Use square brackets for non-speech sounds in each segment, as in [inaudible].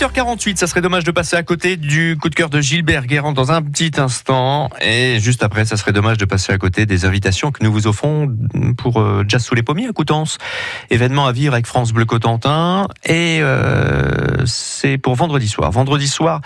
8h48, ça serait dommage de passer à côté du coup de cœur de Gilbert Guérand dans un petit instant. Et juste après, ça serait dommage de passer à côté des invitations que nous vous offrons pour euh, Jazz sous les pommiers à Coutances. Événement à vivre avec France Bleu Cotentin. Et euh, c'est pour vendredi soir. Vendredi soir,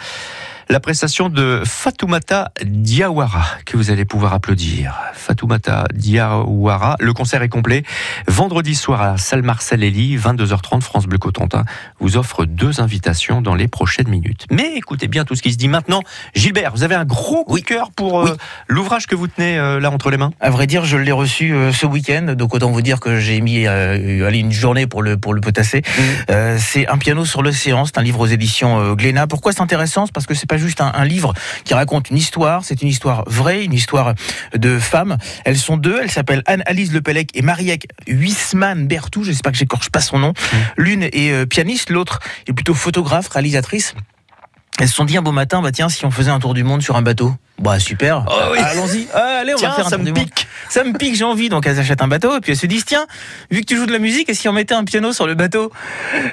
la prestation de Fatoumata Diawara que vous allez pouvoir applaudir. Fatoumata Diawara, le concert est complet. Vendredi soir à la salle Marcel Elie, 22h30, France Bleu Cotentin vous offre deux invitations dans les prochaines minutes. Mais écoutez bien tout ce qui se dit maintenant. Gilbert, vous avez un gros coup de cœur pour euh, l'ouvrage que vous tenez euh, là entre les mains? À vrai dire, je l'ai reçu euh, ce week-end, donc autant vous dire que j'ai mis allez, une journée pour le, pour le potasser. Euh, c'est un piano sur l'océan, c'est un livre aux éditions Glénat. Pourquoi c'est intéressant? Parce que c'est pas juste un, un livre qui raconte une histoire, c'est une histoire vraie, une histoire de femmes. Elles sont deux, elles s'appellent Anne-Alice Lepellec et Mariette Huisman Bertou, j'espère que j'écorche pas son nom. L'une est euh, pianiste, l'autre est plutôt photographe, réalisatrice. Elles se sont dit un beau matin, bah tiens, si on faisait un tour du monde sur un bateau. Bah super, Oh oui. allons-y. Ah, allez, on Tiens, va faire un ça tour me du monde. pique. Ça me pique, j'ai envie. Donc elles achètent un bateau et puis elles se disent tiens, vu que tu joues de la musique, et si on mettait un piano sur le bateau?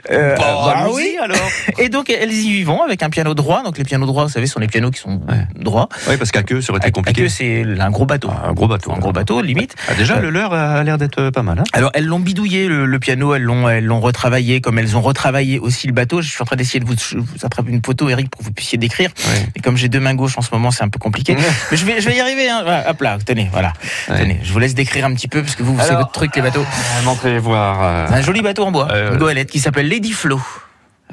Euh, bah allons-y, oui. alors. Et donc elles y vont avec un piano droit. Donc les pianos droits, vous savez, sont les pianos qui sont Ouais. droits. Oui, parce qu'à queue, ça aurait été À compliqué. queue, c'est un gros bateau. Un gros bateau. Un gros bateau, limite. Ah, déjà, Euh, le leur a l'air d'être pas mal. Hein Alors elles l'ont bidouillé le, le piano, elles l'ont elles l'ont retravaillé comme elles ont retravaillé aussi le bateau. Je suis en train d'essayer de vous, vous attraper une photo, Eric, pour que vous puissiez décrire. Et comme j'ai deux mains gauches en ce moment, c'est un peu compliqué. Mais je vais je vais y arriver. Hein. Voilà, hop là, tenez, voilà. Tenez, je vous laisse décrire un petit peu parce que vous, c'est Alors, votre truc les bateaux. Ah, Montrez voir. euh, un joli bateau en bois, Euh, une goélette qui s'appelle Lady Flo.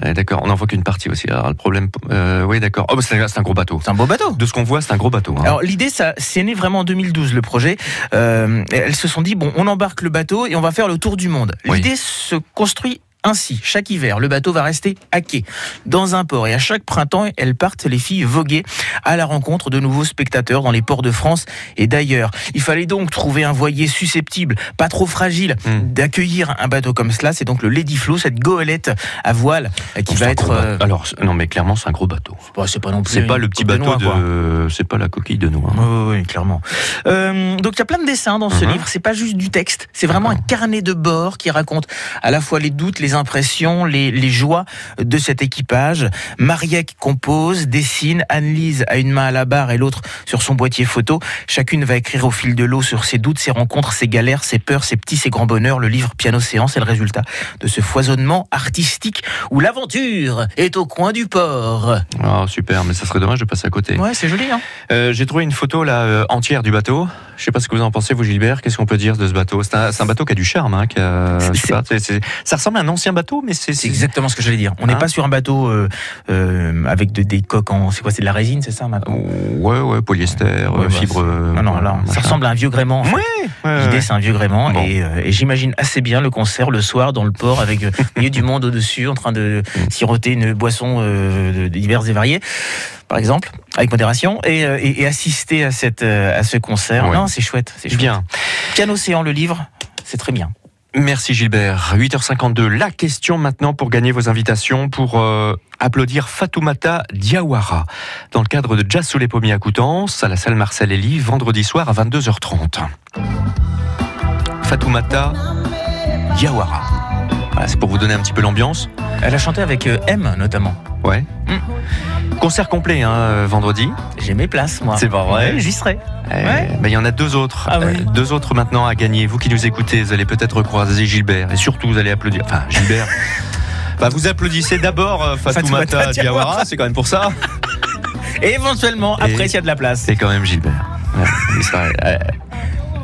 ouais, d'accord, on n'en voit qu'une partie aussi. Alors, le problème. euh, oui, d'accord. Oh, bah, c'est un gros bateau. C'est un beau bateau. De ce qu'on voit, c'est un gros bateau. hein. Alors l'idée, ça, c'est né vraiment en 2012 le projet. Euh, elles se sont dit bon, on embarque le bateau et on va faire le tour du monde. Oui. L'idée se construit ainsi. Chaque hiver, le bateau va rester à quai dans un port et à chaque printemps, elles partent les filles voguer à la rencontre de nouveaux spectateurs dans les ports de France et d'ailleurs. Il fallait donc trouver un voilier susceptible, pas trop fragile, Hmm. d'accueillir un bateau comme cela. C'est donc le Lady Flo, cette goélette à voile euh, qui va être. euh, Alors, non, mais clairement, c'est un gros bateau. bah, c'est pas non plus. C'est pas le petit bateau de. C'est pas la coquille de noix. hein. Oui, oui, clairement. Euh, donc il y a plein de dessins dans ce Mhm. livre. C'est pas juste du texte. C'est vraiment un carnet de bord qui raconte à la fois les doutes, les impressions, les, les joies de cet équipage. Mariette compose, dessine. Anne-Lise a une main à la barre et l'autre sur son boîtier photo. Chacune va écrire au fil de l'eau sur ses doutes, ses rencontres, ses galères, ses peurs, ses petits, ses grands bonheurs. Le livre Piano Séance est le résultat de ce foisonnement artistique où l'aventure est au coin du port. Ah, super, mais ça serait dommage de passer à côté. Ouais, c'est joli, hein Euh, J'ai trouvé une photo là euh, entière du bateau. Je sais pas ce que vous en pensez, vous Gilbert. Qu'est-ce qu'on peut dire de ce bateau? C'est un, bateau qui a du charme. Hein, qui a- je sais ça ressemble à un ancien bateau, mais c'est exactement ce que j'allais dire. On n'est Hein pas sur un bateau euh, euh, avec de- des coques en. C'est quoi C'est de la résine, c'est ça maintenant? Ouais, ouais, polyester, Ouais, euh, bah, fibre. Non, non, là, ça ressemble à un vieux gréement. en fait. Ouais, ouais, L'idée, ouais. c'est un vieux gréement. Bon. Et, euh, et j'imagine assez bien le concert le soir dans le port avec euh, [laughs] milieu du monde au-dessus, en train de Mm. siroter une boisson euh, de- diverses et variées, par exemple, avec modération, et, euh, et- et assister à, cette, euh, à ce concert. Ouais. Non, c'est chouette. C'est chouette. Bien. Piano Océan, le livre, c'est très bien. Merci Gilbert. 8h52, la question maintenant pour gagner vos invitations pour euh, applaudir Fatoumata Diawara dans le cadre de Jazz sous les pommiers à Coutances à la salle Marcel Elie vendredi soir à 22h30. Fatoumata Diawara. Voilà, c'est pour vous donner un petit peu l'ambiance. Elle a chanté avec euh, M, notamment. Ouais. Mm. Concert complet hein, vendredi. J'ai mes places, moi. C'est pas vrai Ouais, J'y serai. Euh, Ouais. ben, Il y en a deux autres. Ah oui. Euh, deux autres maintenant à gagner. Vous qui nous écoutez, vous allez peut-être recroiser Gilbert. Et surtout, vous allez applaudir. Enfin, Gilbert. [laughs] Bah, vous applaudissez d'abord euh, Fatoumata Diawara, c'est quand même pour ça. Et [laughs] éventuellement, après, s'il y a de la place. C'est quand même Gilbert. Ouais, euh,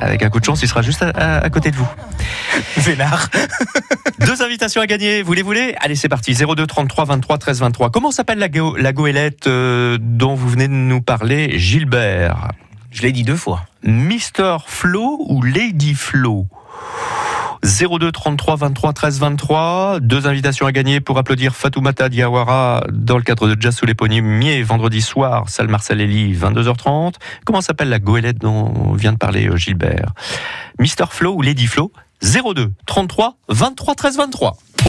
avec un coup de chance, il sera juste à, à- à côté de vous. [laughs] Vénard. [laughs] Deux invitations à gagner, vous les voulez? Allez, c'est parti. 02 33 23 13 23. Comment s'appelle la, go- la goélette euh, dont vous venez de nous parler, Gilbert? Je l'ai dit deux fois. Mister Flo ou Lady Flo? 02 33 23 13 23. Deux invitations à gagner pour applaudir Fatoumata Diawara dans le cadre de Jazz sous pommiers vendredi soir, salle Marcel Elie, 22h30. Comment s'appelle la goélette dont vient de parler euh, Gilbert? Mister Flo ou Lady Flo? 02 33 23 13 23.